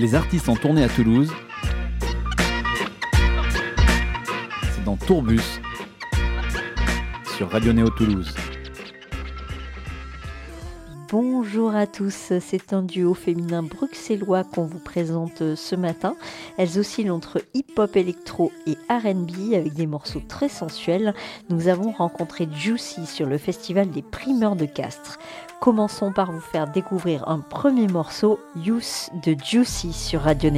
Les artistes en tournée à Toulouse. C'est dans Tourbus sur Radio Néo Toulouse. Bonjour à tous, c'est un duo féminin bruxellois qu'on vous présente ce matin. Elles oscillent entre hip-hop électro et RB avec des morceaux très sensuels. Nous avons rencontré Juicy sur le festival des primeurs de Castres. Commençons par vous faire découvrir un premier morceau, Youth de Juicy sur Radio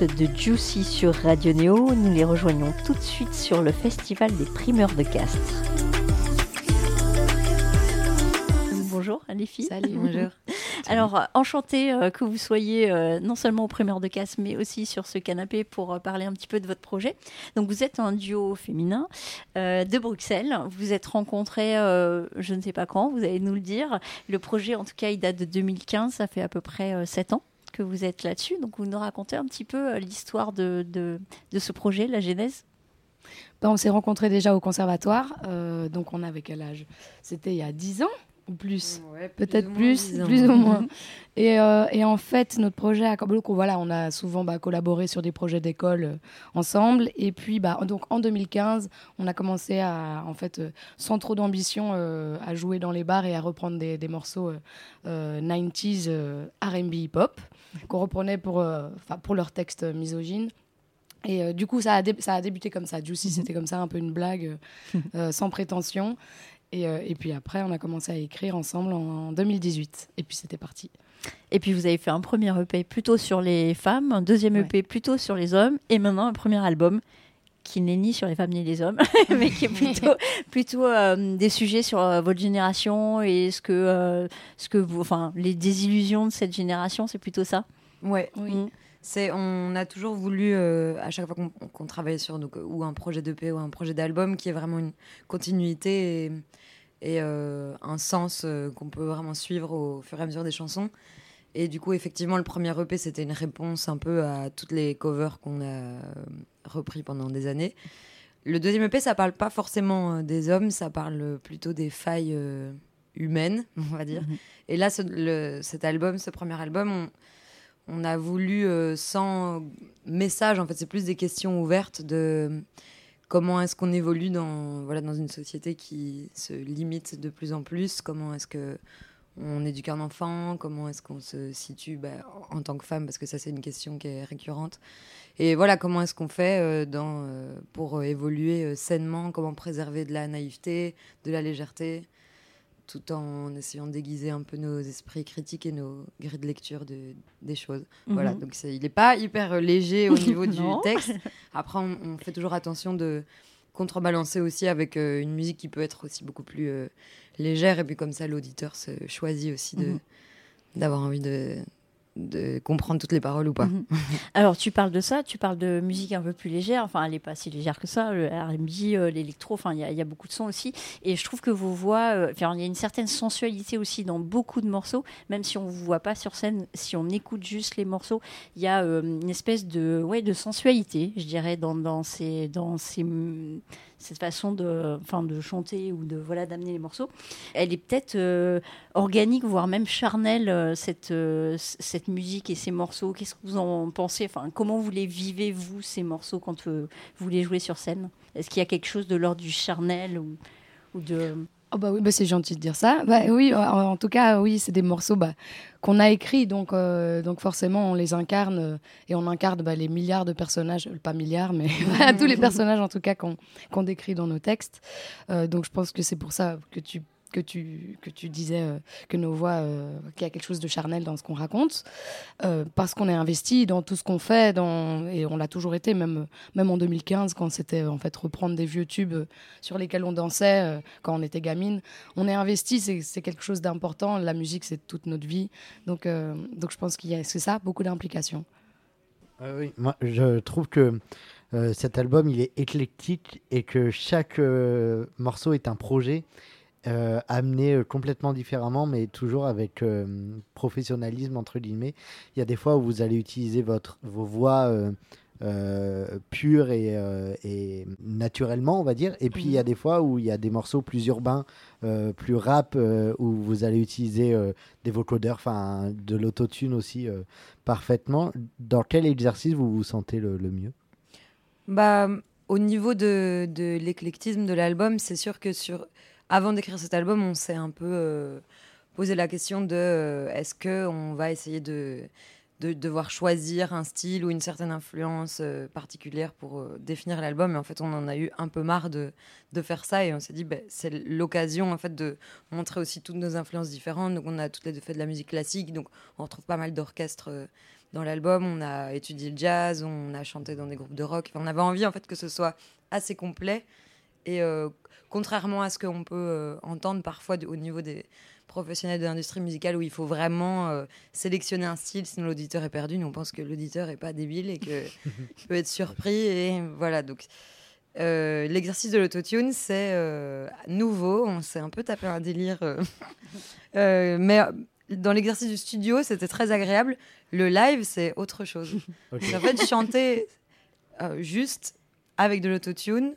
De Juicy sur Radio Néo. Nous les rejoignons tout de suite sur le Festival des primeurs de Castres. Bonjour les filles. Salut, bonjour. Alors, enchanté euh, que vous soyez euh, non seulement au primeur de Castres, mais aussi sur ce canapé pour euh, parler un petit peu de votre projet. Donc, vous êtes un duo féminin de Bruxelles. Vous êtes rencontrés, je ne sais pas quand, vous allez nous le dire. Le projet, en tout cas, il date de 2015, ça fait à peu près 7 ans que vous êtes là-dessus. Donc, vous nous racontez un petit peu euh, l'histoire de, de, ce projet, la genèse ben, On s'est rencontrés déjà au conservatoire. Euh, donc, on avait quel âge? C'était il y a 10 ans ou plus Peut-être plus, plus, ou moins. et, euh, et, en fait, notre projet à voilà, on a souvent bah, collaboré sur des projets d'école ensemble. Et puis, bah, donc, en 2015, on a commencé à, en fait, sans trop d'ambition, à jouer dans les bars et à reprendre des, des morceaux 90s RB hip-hop qu'on reprenait pour, euh, pour leurs textes misogynes. Et euh, du coup, ça a, ça a débuté comme ça. Juicy, mhm. c'était comme ça, un peu une blague, euh, sans prétention. Et, et, puis après, on a commencé à écrire ensemble en 2018. Et puis c'était parti. Et puis vous avez fait un premier EP plutôt sur les femmes, un deuxième EP plutôt sur les hommes, et maintenant un premier album qui n'est ni sur les femmes ni les hommes, mais qui est plutôt, plutôt euh, des sujets sur euh, votre génération et ce que, euh, ce que vous, enfin, les désillusions de cette génération, c'est plutôt ça? Ouais, oui. Mm. C'est, on a toujours voulu, à chaque fois qu'on, travaille sur donc, ou un projet d'EP ou un projet d'album, qui est vraiment une continuité et, et un sens qu'on peut vraiment suivre au fur et à mesure des chansons. Et du coup, effectivement, le premier EP, c'était une réponse un peu à toutes les covers qu'on a euh, repris pendant des années. Le deuxième EP, ça parle pas forcément euh, des hommes, ça parle plutôt des failles euh, humaines, on va dire. Mhm. Et là, cet album, ce premier album, on, on a voulu sans message, en fait, c'est plus des questions ouvertes de comment est-ce qu'on évolue dans, voilà, dans une société qui se limite de plus en plus, comment est-ce que on éduque un enfant, comment est-ce qu'on se situe bah, en tant que femme, parce que ça c'est une question qui est récurrente. Et voilà, comment est-ce qu'on fait euh, dans, euh, pour euh, évoluer sainement, comment préserver de la naïveté, de la légèreté, tout en essayant de déguiser un peu nos esprits critiques et nos grilles de lecture de, des choses. Voilà, mhm. donc il n'est pas hyper léger au niveau du texte. Après, on, fait toujours attention de contrebalancer aussi avec euh, une musique qui peut être aussi beaucoup plus euh, légère, et puis comme ça, l'auditeur se choisit aussi de mhm. d'avoir envie de, de comprendre toutes les paroles ou pas. Mhm. Alors tu parles de ça, tu parles de musique un peu plus légère, enfin elle n'est pas si légère que ça, le R&B, euh, l'électro, enfin il y, a beaucoup de sons aussi, et je trouve que vos voix, euh, il y a une certaine sensualité aussi dans beaucoup de morceaux, même si on vous voit pas sur scène, si on écoute juste les morceaux, il y a euh, une espèce de, ouais, de sensualité, je dirais, dans, dans ces, dans ces cette façon de, enfin, de chanter ou de voilà d'amener les morceaux. Elle est peut-être euh, organique, voire même charnelle euh, cette euh, cette musique et ces morceaux. Qu'est-ce que vous en pensez? Enfin, comment vous les vivez vous ces morceaux quand vous les jouez sur scène? Est-ce qu'il y a quelque chose de l'ordre du charnel ou, ou de Oh bah oui, bah c'est gentil de dire ça. Bah oui, en, tout cas, oui, c'est des morceaux bah, qu'on a écrits, donc, euh, donc forcément on les incarne euh, et on incarne bah, les milliards de personnages, euh, pas milliards, mais tous les personnages en tout cas qu'on décrit dans nos textes. donc je pense que c'est pour ça que tu que tu, que tu disais euh, que nos voix, euh, qu'il y a quelque chose de charnel dans ce qu'on raconte, euh, parce qu'on est investi dans tout ce qu'on fait, dans, et on l'a toujours été, même, même en 2015, quand c'était en fait reprendre des vieux tubes sur lesquels on dansait quand on était gamine. On est investi, c'est quelque chose d'important. La musique, c'est toute notre vie. Donc, donc je pense qu'il y a, c'est ça, beaucoup d'implications. oui, moi, je trouve que cet album, il est éclectique et que chaque morceau est un projet euh, amené euh, complètement différemment, mais toujours avec euh, professionnalisme, entre guillemets. Il y a des fois où vous allez utiliser votre, vos voix pures et, et, naturellement, on va dire. Et puis il y a mhm. des fois où il y a des morceaux plus urbains, plus rap, où vous allez utiliser des vocodeurs, enfin de l'autotune aussi parfaitement. Dans quel exercice vous vous sentez le, le mieux? Bah, Au niveau de, de l'éclectisme de l'album, c'est sûr que sur avant d'écrire cet album, on s'est un peu euh, posé la question de euh, est-ce qu'on va essayer de, de, devoir choisir un style ou une certaine influence euh, particulière pour définir l'album? Et en fait, on en a eu un peu marre de, de faire ça et on s'est dit ben, c'est l'occasion en fait de montrer aussi toutes nos influences différentes. Donc, on a toutes les deux fait de la musique classique, donc on retrouve pas mal d'orchestres dans l'album. On a étudié le jazz, on a chanté dans des groupes de rock. on avait envie en fait que ce soit assez complet et contrairement à ce qu'on peut euh, entendre parfois au niveau des professionnels de l'industrie musicale où il faut vraiment euh, sélectionner un style sinon l'auditeur est perdu. Nous on pense que l'auditeur est pas débile et qu'il peut être surpris et voilà donc. Euh, l'exercice de l'autotune, c'est nouveau. On s'est un peu tapé un délire. mais dans l'exercice du studio, c'était très agréable. Le live, c'est autre chose. En fait, chanter juste avec de l'autotune,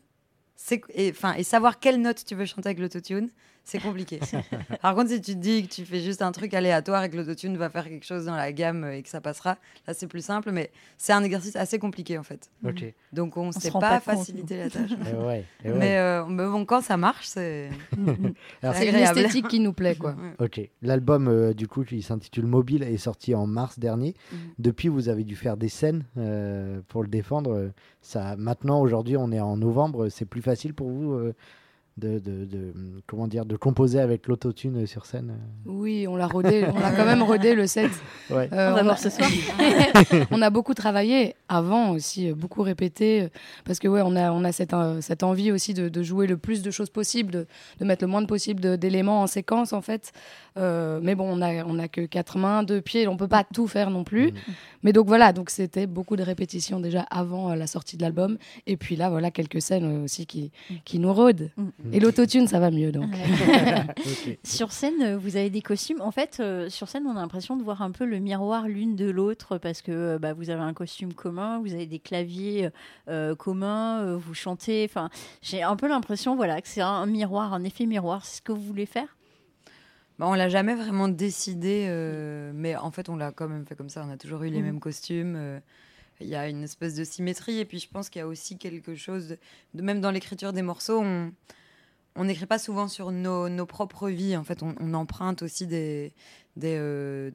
et, savoir quelle note tu veux chanter avec l'autotune, c'est compliqué. Par contre, si tu te dis que tu fais juste un truc aléatoire et que l'autotune va faire quelque chose dans la gamme et que ça passera, là c'est plus simple, mais c'est un exercice assez compliqué en fait. Donc on ne sait pas, faciliter la tâche. Eh eh euh, mais, bon, quand ça marche, c'est l'esthétique qui nous plaît. quoi. Ok. L'album, euh, du coup, qui s'intitule Mobile, est sorti en mars dernier. Mm. Depuis, vous avez dû faire des scènes euh, pour le défendre. Ça, maintenant, aujourd'hui, on est en novembre. C'est plus facile pour vous de, de, de, comment dire de composer avec l'autotune sur scène Oui, on l'a rodé, on a quand même rodé le set. Ouais. Euh, on va voir ce soir. on a beaucoup travaillé avant aussi, euh, beaucoup répété parce que ouais, on a on a cette, euh, cette envie aussi de, jouer le plus de choses possible, de, de mettre le moins de possible d'éléments en séquence en fait. mais bon, on a on a que quatre mains, deux pieds, on peut pas tout faire non plus. Mm. Mais donc voilà, donc c'était beaucoup de répétitions déjà avant la sortie de l'album et puis là voilà quelques scènes aussi qui qui nous rôdent. Mm. Et l'autotune, ça va mieux donc. Sur scène, euh, vous avez des costumes. En fait, euh, sur scène, on a l'impression de voir un peu le miroir l'une de l'autre parce que euh, bah, vous avez un costume commun, vous avez des claviers communs, vous chantez. Enfin, j'ai un peu l'impression, voilà, que c'est un, miroir, un effet miroir. C'est ce que vous voulez faire? Bah, on l'a jamais vraiment décidé, mais en fait, on l'a quand même fait comme ça. On a toujours eu les mmh. mêmes costumes il y a une espèce de symétrie. Et puis je pense qu'il y a aussi quelque chose, de, même dans l'écriture des morceaux, on, on n'écrit pas souvent sur nos, nos, propres vies. En fait, on, emprunte aussi des, des euh,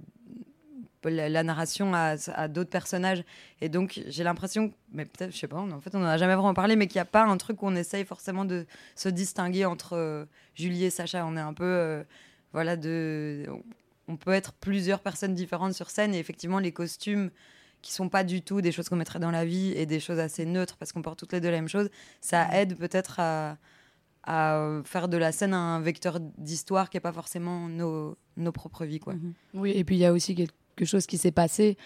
la, narration à, à d'autres personnages. Et donc, j'ai l'impression, mais peut-être, je sais pas, en fait, on n'en a jamais vraiment parlé, mais qu'il n'y a pas un truc où on essaye forcément de se distinguer entre euh, Julie et Sacha. On est un peu. Euh, voilà, de, on peut être plusieurs personnes différentes sur scène et effectivement les costumes qui sont pas du tout des choses qu'on mettrait dans la vie et des choses assez neutres parce qu'on porte toutes les deux la même chose, ça aide peut-être à, à faire de la scène un vecteur d'histoire qui n'est pas forcément nos, nos propres vies. Quoi. Mhm. Oui, et puis il y a aussi quelque chose qui s'est passé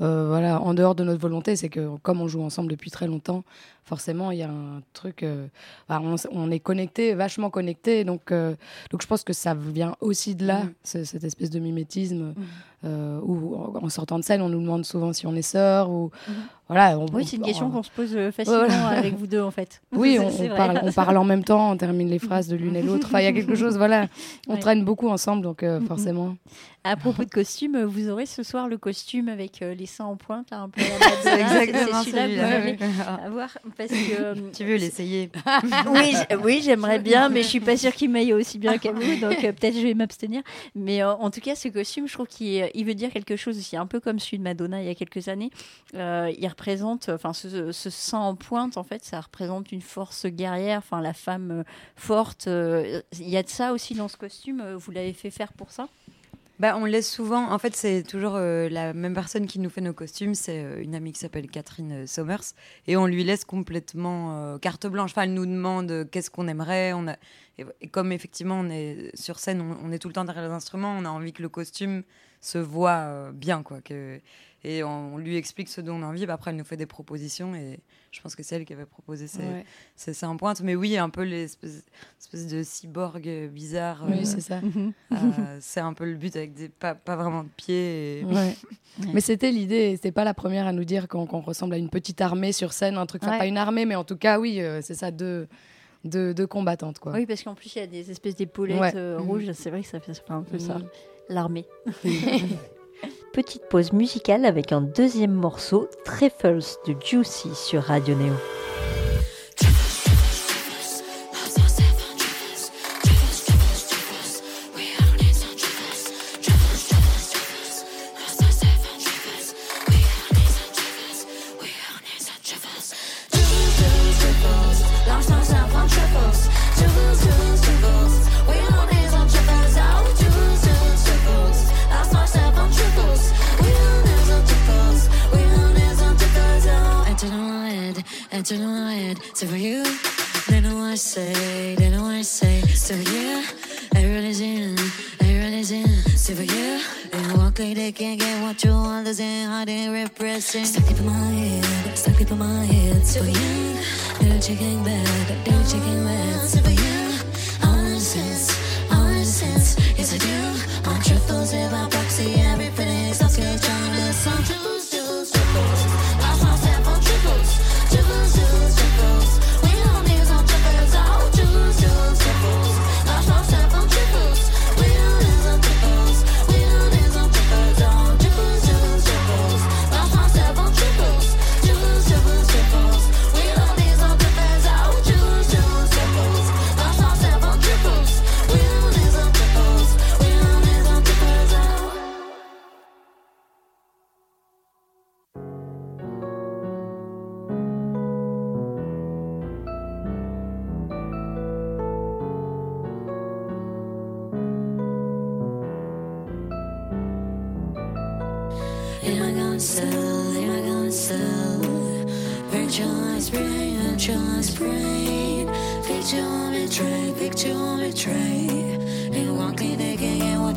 euh, voilà, en dehors de notre volonté, c'est que comme on joue ensemble depuis très longtemps, forcément, il y a un truc. Euh, on, est connecté, vachement connecté. Donc, euh, donc, je pense que ça vient aussi de là, mm. cette espèce de mimétisme. Mm. Où en sortant de scène, on nous demande souvent si on est sœurs. Ou, mm. voilà, oui, c'est une question qu'on se pose facilement avec vous deux, en fait. Oui, on, parle, on, parle, en même temps, on termine les phrases de l'une et l'autre. Enfin, il y a quelque chose, voilà. On traîne beaucoup ensemble, donc forcément. À propos de costume, vous aurez ce soir le costume avec les seins en pointe, là, un peu. C'est exactement celui-là. voir parce que euh, tu veux l'essayer. oui, oui, j'aimerais bien, mais je suis pas sûre qu'il m'aille aussi bien qu'à vous, donc euh, peut-être je vais m'abstenir. Mais euh, en tout cas, ce costume, je trouve qu'il il veut dire quelque chose aussi, un peu comme celui de Madonna il y a quelques années. il représente, enfin, ce, ce, sang en pointe, en fait, ça représente une force guerrière, enfin, la femme forte. Il y a de ça aussi dans ce costume. Vous l'avez fait faire pour ça? Bah, on laisse souvent. En fait, c'est toujours euh, la même personne qui nous fait nos costumes. C'est euh, une amie qui s'appelle Catherine euh, Somers. Et on lui laisse complètement carte blanche. Enfin, elle nous demande qu'est-ce qu'on aimerait. On a... et, comme effectivement, on est sur scène, on, est tout le temps derrière les instruments, on a envie que le costume se voit bien. Quoi, que et on, lui explique ce dont on a envie. Bah, après, elle nous fait des propositions et je pense que c'est elle qui avait proposé ces, ouais. en pointe. Mais oui, un peu l'espèce de cyborg bizarre. Oui, euh, c'est ça. Euh, c'est un peu le but avec des, pas, pas vraiment de pieds. mais c'était l'idée. C'était pas la première à nous dire qu'on ressemble à une petite armée sur scène, un truc. pas une armée, mais en tout cas, oui, euh, c'est ça, deux. De, combattantes. Quoi. Oui, parce qu'en plus, il y a des espèces d'épaulettes rouges. C'est vrai que ça fait un peu ça. L'armée. Petite pause musicale avec un deuxième morceau, Treffles de Juicy sur Radio Neo. to you. Then I say, then I say to you. Everybody's in, everybody's in to you. And walk like they can't get what you want, is in how they repressing. Stuck deep in my head, stuck deep in my head to you. They're checking back, they're checking back to you.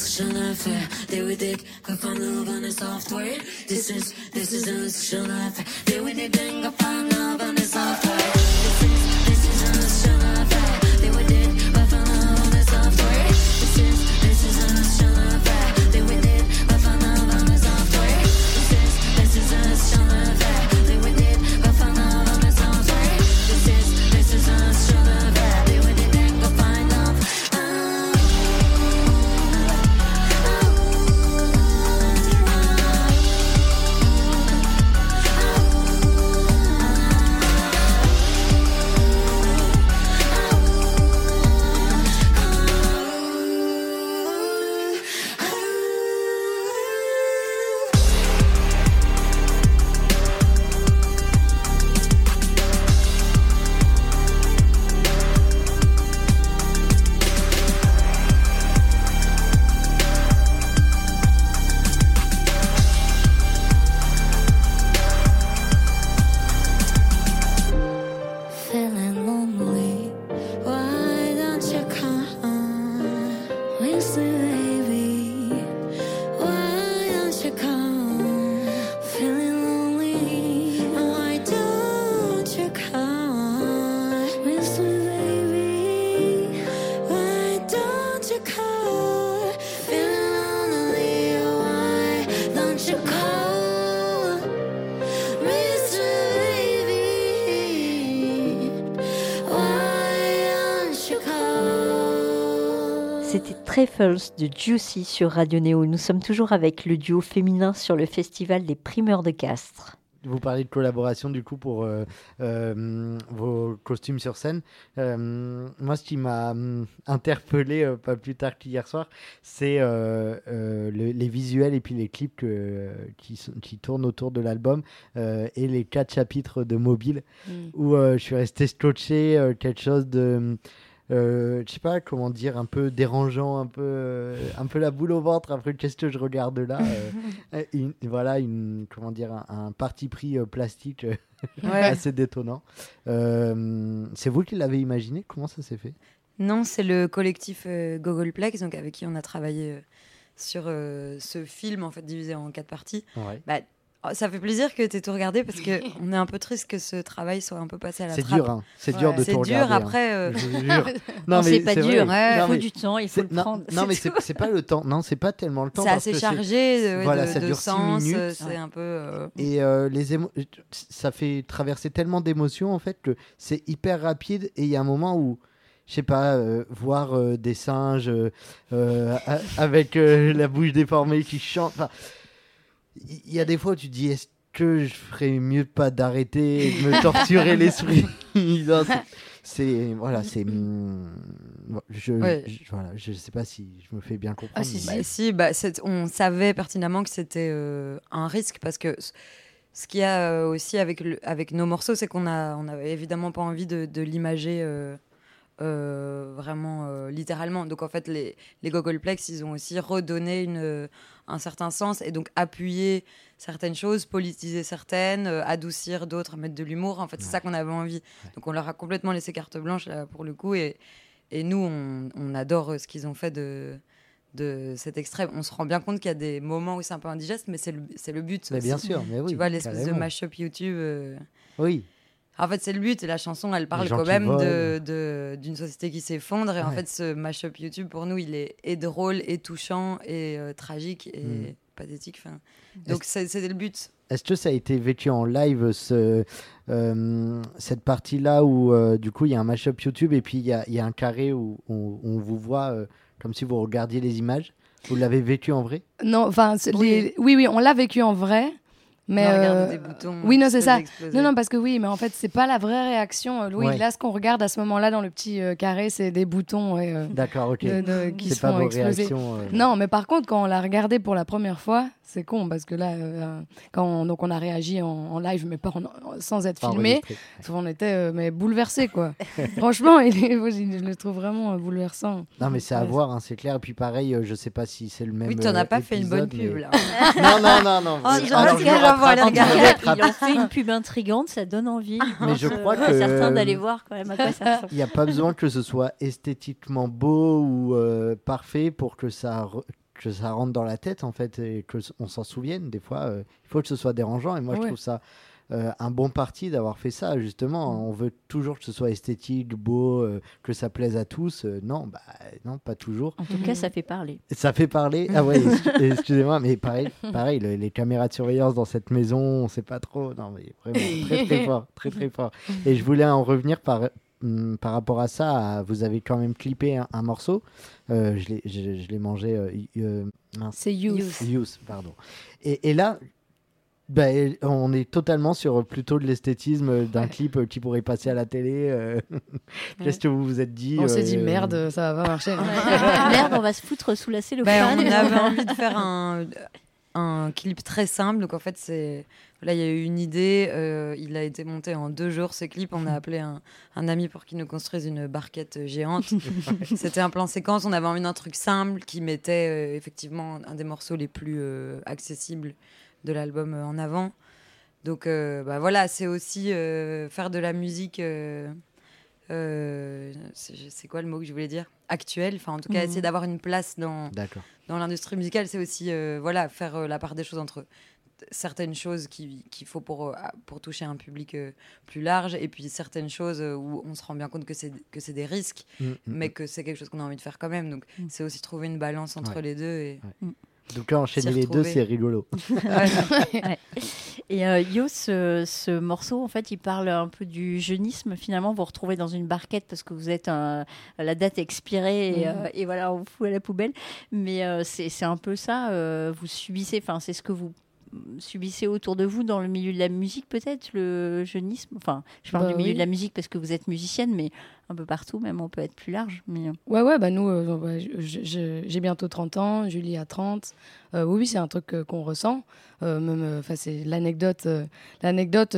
discussion affair. They with it, find love on the software. This is, this is a discussion affair. They with it, find love on the software. De Juicy sur Radio Néo. Nous sommes toujours avec le duo féminin sur le festival des primeurs de Castres. Vous parlez de collaboration du coup pour euh, euh, vos costumes sur scène. Euh, moi, ce qui m'a interpellé pas plus tard qu'hier soir, c'est les visuels et puis les clips qui, qui, tournent autour de l'album et les quatre chapitres de Mobile mm. où je suis resté scotché, quelque chose de je sais pas comment dire, un peu dérangeant, un peu, euh, un peu la boule au ventre. Après, qu'est-ce que je regarde là euh, Voilà, une, comment dire, un, parti pris plastique assez détonnant. c'est vous qui l'avez imaginé? Comment ça s'est fait? Non, c'est le collectif Gogolplex, donc avec qui on a travaillé sur ce film en fait divisé en quatre parties. Bah, ça fait plaisir que tu aies tout regardé parce qu'on est un peu triste que ce travail soit un peu passé à la C'est trappe. dur, hein. c'est dur de C'est tout dur regarder. hein. après. euh. Non, c'est pas dur. Ouais. Il Non, faut mais du temps, il faut c'est- le non, prendre. Non, mais c'est c'est c'est pas le temps. Non, c'est pas tellement le temps. C'est parce assez que chargé de, voilà, de, ça de dure six sens. minutes. euh, C'est un peu. euh, Et euh, les émo- ça fait traverser tellement d'émotions en fait que c'est hyper rapide et il y a un moment où je sais pas euh, voir euh, des singes euh, euh, avec euh, la bouche déformée qui chantent. Il y a des fois où tu te dis est-ce que je ferais mieux de pas d'arrêter et de me torturer l'esprit. C'est- voilà, c'est mm, je, Ouais. je- voilà, je sais pas si je me fais bien comprendre. Ah, si, mais- si, bah, on savait pertinemment que c'était euh, un risque parce que ce qu'il y a euh, aussi avec, le- avec nos morceaux, c'est qu'on a, on avait évidemment pas envie de, de l'imager euh, euh, vraiment euh, littéralement. Donc en fait, les, les Gogolplex, ils ont aussi redonné une, euh, un certain sens et donc appuyer certaines choses, politiser certaines, euh, adoucir d'autres, mettre de l'humour. En fait, c'est Ouais. ça qu'on avait envie. Donc on leur a complètement laissé carte blanche là, pour le coup et, et nous, on, on adore ce qu'ils ont fait de, de cet extrait. On se rend bien compte qu'il y a des moments où c'est un peu indigeste, mais c'est le, le but. Mais bien sûr, mais oui. tu vois, l'espèce de mash-up YouTube. Oui. En fait, c'est le but. Et la chanson, elle parle quand même volent. de- de- d'une société qui s'effondre. Et en fait, ce mash-up YouTube, pour nous, il est et drôle, et touchant, et euh, tragique, et Mm. pathétique. Enfin, donc, c'est- c'était le but. Est-ce que ça a été vécu en live, ce, euh, cette partie-là où euh, du coup il y a un mashup YouTube et puis il y a, il y a un carré où on, on vous voit euh, comme si vous regardiez les images? Vous l'avez vécu en vrai? Non, enfin, c'est- Oui. les- oui, oui, on l'a vécu en vrai. Mais On regarde euh, des boutons. oui, non, c'est ça. exploser. Non, non, parce que oui, mais en fait, c'est pas la vraie réaction. euh, Louis, Ouais. là, ce qu'on regarde à ce moment-là dans le petit euh, carré, c'est des boutons ouais, euh, D'accord, ok. de- de- qui se pas font vos exploser. réactions. euh, Non, mais par contre, quand on l'a regardé pour la première fois, c'est con parce que là, euh, quand on, donc on a réagi en, en live, mais pas en- sans être pas filmé, on était euh, mais bouleversés quoi. Franchement, il est- moi, je le trouve vraiment bouleversant. Non, mais c'est à Ouais. voir, hein, c'est clair. Et puis pareil, euh, je sais pas si c'est le même. Oui, tu n'en as euh, pas fait une bonne pub, mais- là. Non, non, non, non. Oh, rattrape. il en fait une pub intrigante, ça donne envie. Mais je Euh, crois à que- certains d'aller voir quand même à quoi ça ressemble. Il n'y a pas besoin que ce soit esthétiquement beau ou euh, parfait pour que ça, que ça rentre dans la tête, en fait, et qu'on s'en souvienne. Des fois, euh, il faut que ce soit dérangeant. Et moi, je trouve ça euh, un bon parti d'avoir fait ça, justement. On veut toujours que ce soit esthétique, beau, euh, que ça plaise à tous. Euh, non, bah, non, pas toujours. En tout cas, ça fait parler. Ça fait parler. Ah ouais, excu- excusez-moi, mais pareil, pareil le- les caméras de surveillance dans cette maison, on sait pas trop. Non, mais vraiment, très très fort, très très fort. Et je voulais en revenir par, hum, par rapport à ça. à- vous avez quand même clippé un, un morceau. Euh, je l'ai- je je l'ai mangé. euh, euh. C'est Youth. Youth, pardon. Et, et là, bah, on est totalement sur plutôt de l'esthétisme d'un clip euh, qui pourrait passer à la télé. euh. Qu'est-ce que vous vous êtes dit On s'est dit euh, merde, ça va pas marcher. Merde, on va se foutre sous la cellophane. Ben, on avait envie de faire un, un clip très simple. Donc en fait, c'est là il y a eu une idée. euh, il a été monté en deux jours ce clip. On a appelé un, un ami pour qu'il nous construise une barquette géante. C'était un plan séquence. On avait envie d'un truc simple qui mettait euh, effectivement un des morceaux les plus euh, accessibles de l'album euh, en avant. Donc euh, bah voilà, c'est aussi euh, faire de la musique. euh, c'est quoi le mot que je voulais dire? Actuelle. Enfin, en tout cas, Mhm. essayer d'avoir une place dans, dans l'industrie musicale, c'est aussi euh, voilà, faire euh, la part des choses entre certaines choses qui- qu'il faut pour, pour toucher un public plus large et puis certaines choses où on se rend bien compte que c'est des risques Mm, mm, mais que c'est quelque chose qu'on a envie de faire quand même donc c'est aussi trouver une balance entre Ouais. les deux et Donc là, enchaîner les deux, c'est rigolo. Et euh, Yo, ce, ce morceau, en fait, il parle un peu du jeunisme. Finalement, vous vous retrouvez dans une barquette parce que vous êtes un- la date expirée et, Mhm. euh, et voilà, on vous fout à la poubelle. Mais euh, c'est c'est un peu ça. euh, vous subissez, enfin, c'est ce que vous subissez autour de vous dans le milieu de la musique, peut-être, le jeunisme? Enfin, je parle Bah du milieu oui. de la musique parce que vous êtes musicienne, mais un peu partout, même, on peut être plus large. Mais, euh, Ouais, ouais, bah nous, euh, ouais, je- j'ai bientôt 30 ans, Julie a 30. Euh, oui, oui, c'est un truc euh, qu'on ressent. Euh, même, c'est l'anecdote, l'anecdote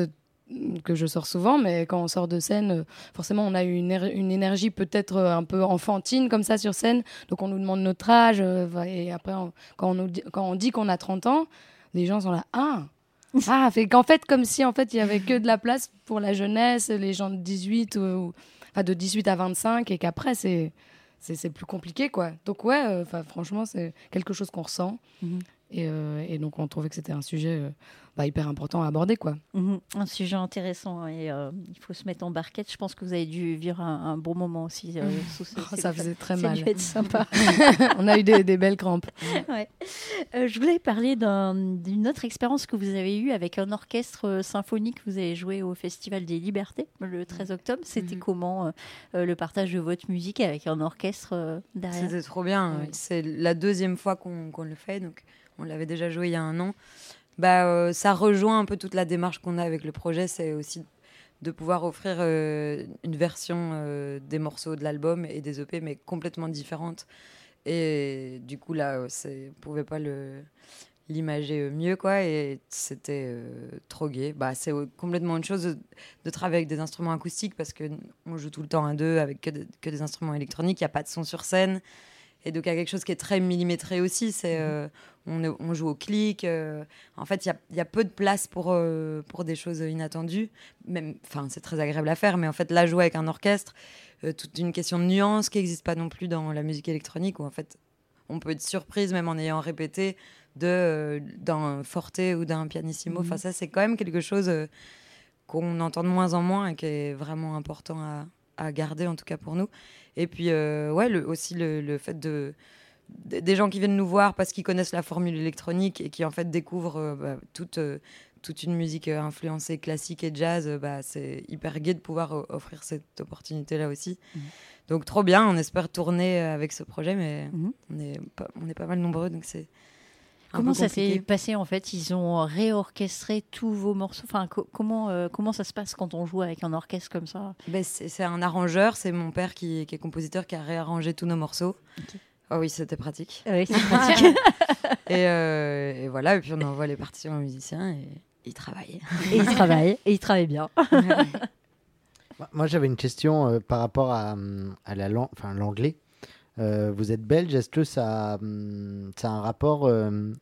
que je sors souvent, mais quand on sort de scène, forcément, on a une, une énergie peut-être un peu enfantine comme ça sur scène. Donc, on nous demande notre âge. et après, on- quand, on nous dit, quand on dit qu'on a 30 ans, les gens sont là, ah ah, fait qu'en fait, comme si en fait il y avait que de la place pour la jeunesse, les gens de 18 ou, enfin, de 18 à 25, et qu'après c'est c'est plus compliqué quoi. Donc ouais, euh, enfin franchement c'est quelque chose qu'on ressent. Mhm. Et, et donc, on trouvait que c'était un sujet bah, hyper important à aborder. Quoi. Mhm. Un sujet intéressant hein, et euh, il faut se mettre en barquette. Je pense que vous avez dû vivre un, bon moment aussi. Euh, sous oh, ça faisait très mal. Ça sympa. On a eu des, des belles crampes. Ouais. Euh, je voulais parler d'une autre expérience que vous avez eue avec un orchestre symphonique. Vous avez joué au Festival des Libertés le 13 octobre. C'était mhm. comment le partage de votre musique avec un orchestre derrière? C'était trop bien. C'est la deuxième fois qu'on le fait. Donc on l'avait déjà joué il y a un an bah, euh, ça rejoint un peu toute la démarche qu'on a avec le projet. C'est aussi de pouvoir offrir euh, une version euh, des morceaux de l'album et des EP, mais complètement différente. Et du coup, là, on ne pouvait pas l'imager mieux quoi et c'était trop gai bah c'est complètement une chose de, travailler avec des instruments acoustiques parce que on joue tout le temps à deux avec que, que des instruments électroniques il y a pas de son sur scène et donc il y a quelque chose qui est très millimétré aussi c'est mhm on, joue au clic. Euh, en fait, il y, a, peu de place pour, euh, pour des choses inattendues. Même, enfin, c'est très agréable à faire, mais en fait, là, jouer avec un orchestre, euh, toute une question de nuance qui n'existe pas non plus dans la musique électronique, où en fait, on peut être surprise même en ayant répété de d'un forte ou d'un pianissimo. Enfin, mhm. ça, c'est quand même quelque chose qu'on entend de moins en moins et qui est vraiment important à, garder, en tout cas pour nous. Et puis, ouais, aussi le fait de des gens qui viennent nous voir parce qu'ils connaissent la formule électronique et qui en fait découvrent euh, bah, toute, euh, toute une musique euh, influencée classique et jazz, bah, c'est hyper gai de pouvoir offrir cette opportunité-là aussi. Mmh. Donc trop bien, on espère tourner avec ce projet, mais mmh. on, est pas, on est pas mal nombreux, donc c'est... Comment ça s'est passé en fait? Ils ont réorchestré tous vos morceaux? Enfin, comment comment ça se passe quand on joue avec un orchestre comme ça? Ben, c'est un arrangeur, c'est mon père qui, qui, est compositeur qui a réarrangé tous nos morceaux. Oh oui, c'était pratique. Oui, pratique. Euh, et, voilà, et puis on envoie les partitions aux musiciens et ils travaillent. Et ils travaillent, et ils travaillent bien. Moi, j'avais une question euh, par rapport à, à la langue, enfin l'anglais. Euh, vous êtes belge, est-ce que ça, ça a un rapport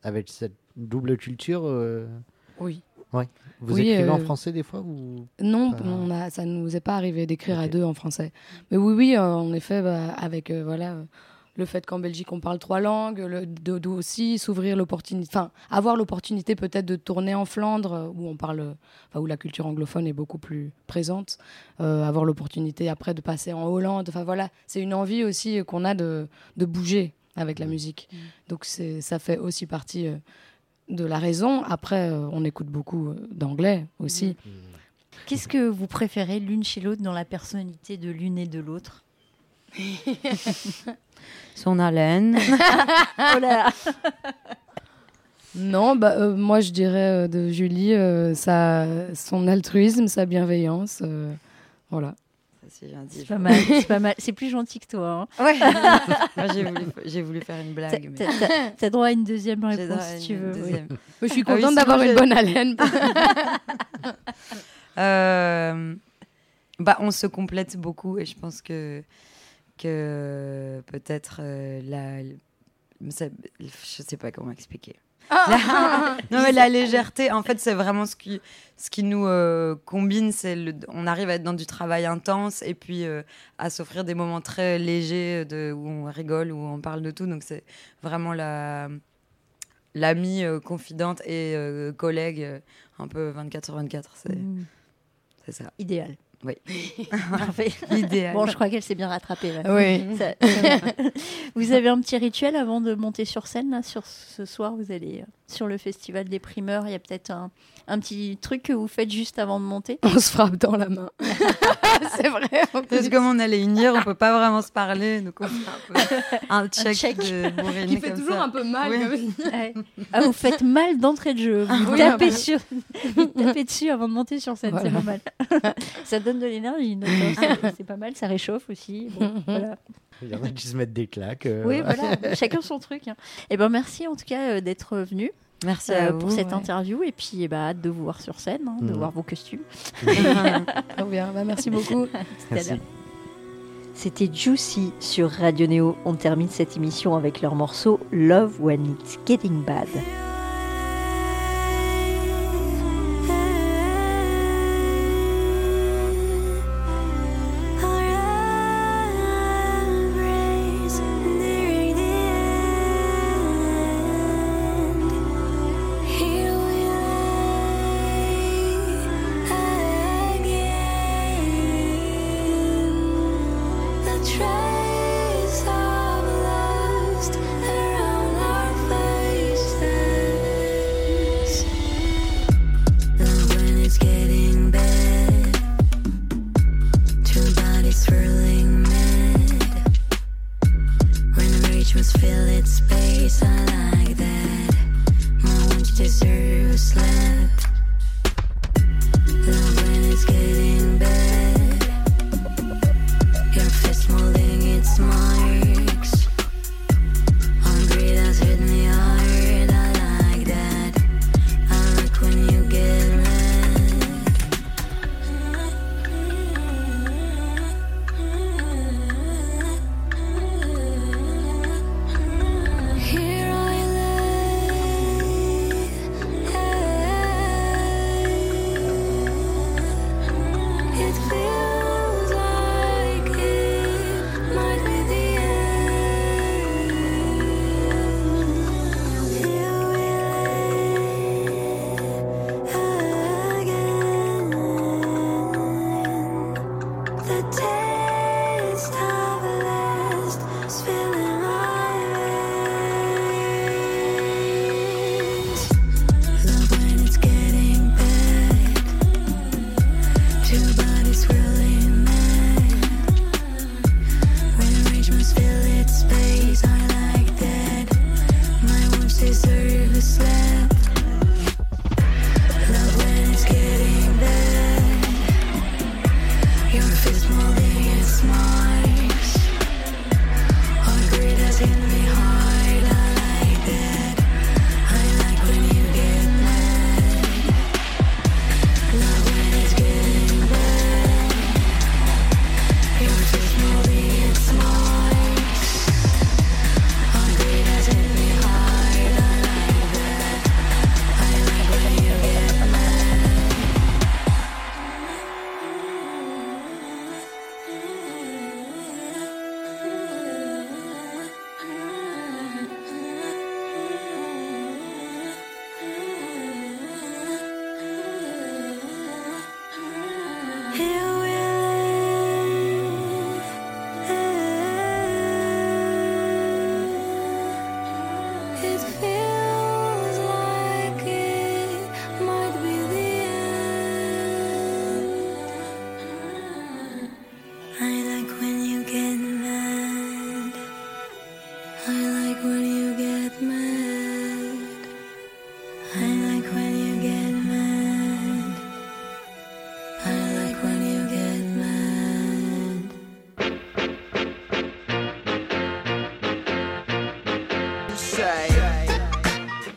avec cette double culture Oui. Ouais. Vous écrivez en français des fois ou Non, on a, ça ne nous est pas arrivé d'écrire à deux en français. Mais oui, oui, en effet, bah, avec voilà le fait qu'en Belgique on parle trois langues, le, de, aussi s'ouvrir l'opportunité, enfin avoir l'opportunité peut-être de tourner en Flandre euh, où on parle, enfin, où la culture anglophone est beaucoup plus présente, euh, avoir l'opportunité après de passer en Hollande, enfin voilà, c'est une envie aussi qu'on a de, de, bouger avec la musique. Mm. Donc c'est, ça fait aussi partie euh, de la raison. Après, on écoute beaucoup d'anglais aussi. Mm. Qu'est-ce que vous préférez l'une chez l'autre dans la personnalité de l'une et de l'autre? Son haleine. oh là Non, bah, euh, moi je dirais euh, de Julie euh, sa, son altruisme, sa bienveillance. voilà. C'est pas mal. C'est pas mal. C'est plus gentil que toi. Hein. Ouais. moi j'ai voulu, voulu, faire une blague. T'as droit à une deuxième réponse si tu veux. je suis ah contente d'avoir une bonne haleine. bah, on se complète beaucoup et je pense que que peut-être euh, la. je sais pas comment expliquer. Ah non mais la légèreté, en fait, c'est vraiment ce qui, ce qui nous euh, combine. C'est on arrive à être dans du travail intense et puis euh, à s'offrir des moments très légers de, où on rigole, où on parle de tout. Donc c'est vraiment la l'amie confidente et collègue un peu 24 sur 24. C'est mmh. c'est ça. Idéal. Oui. Idéal. Bon, je crois qu'elle s'est bien rattrapée. Oui. vous avez un petit rituel avant de monter sur scène là, sur ce soir Vous allez euh, sur le festival des primeurs. Il y a peut-être un, un, petit truc que vous faites juste avant de monter. On se frappe dans la main. c'est vrai. Parce que comme on allait unir, on peut pas vraiment se parler, donc on fait un, check, de Qui fait toujours un peu mal. Ah, vous faites mal d'entrée de jeu. Vous, tapez, sur... vous tapez dessus avant de monter sur scène. C'est normal. ça donne de l'énergie. C'est pas mal. Ça réchauffe aussi. voilà. Il y en a qui se mettent des claques. Euh, oui, voilà, chacun son truc. Et hein. eh ben merci en tout cas euh, d'être venu. Merci euh, pour cette interview et puis bah, hâte de vous voir sur scène, hein, de mm. voir vos costumes. bien. Bah, merci beaucoup. C'était Juicy sur Radio Neo. On termine cette émission avec leur morceau Love When It's Getting Bad.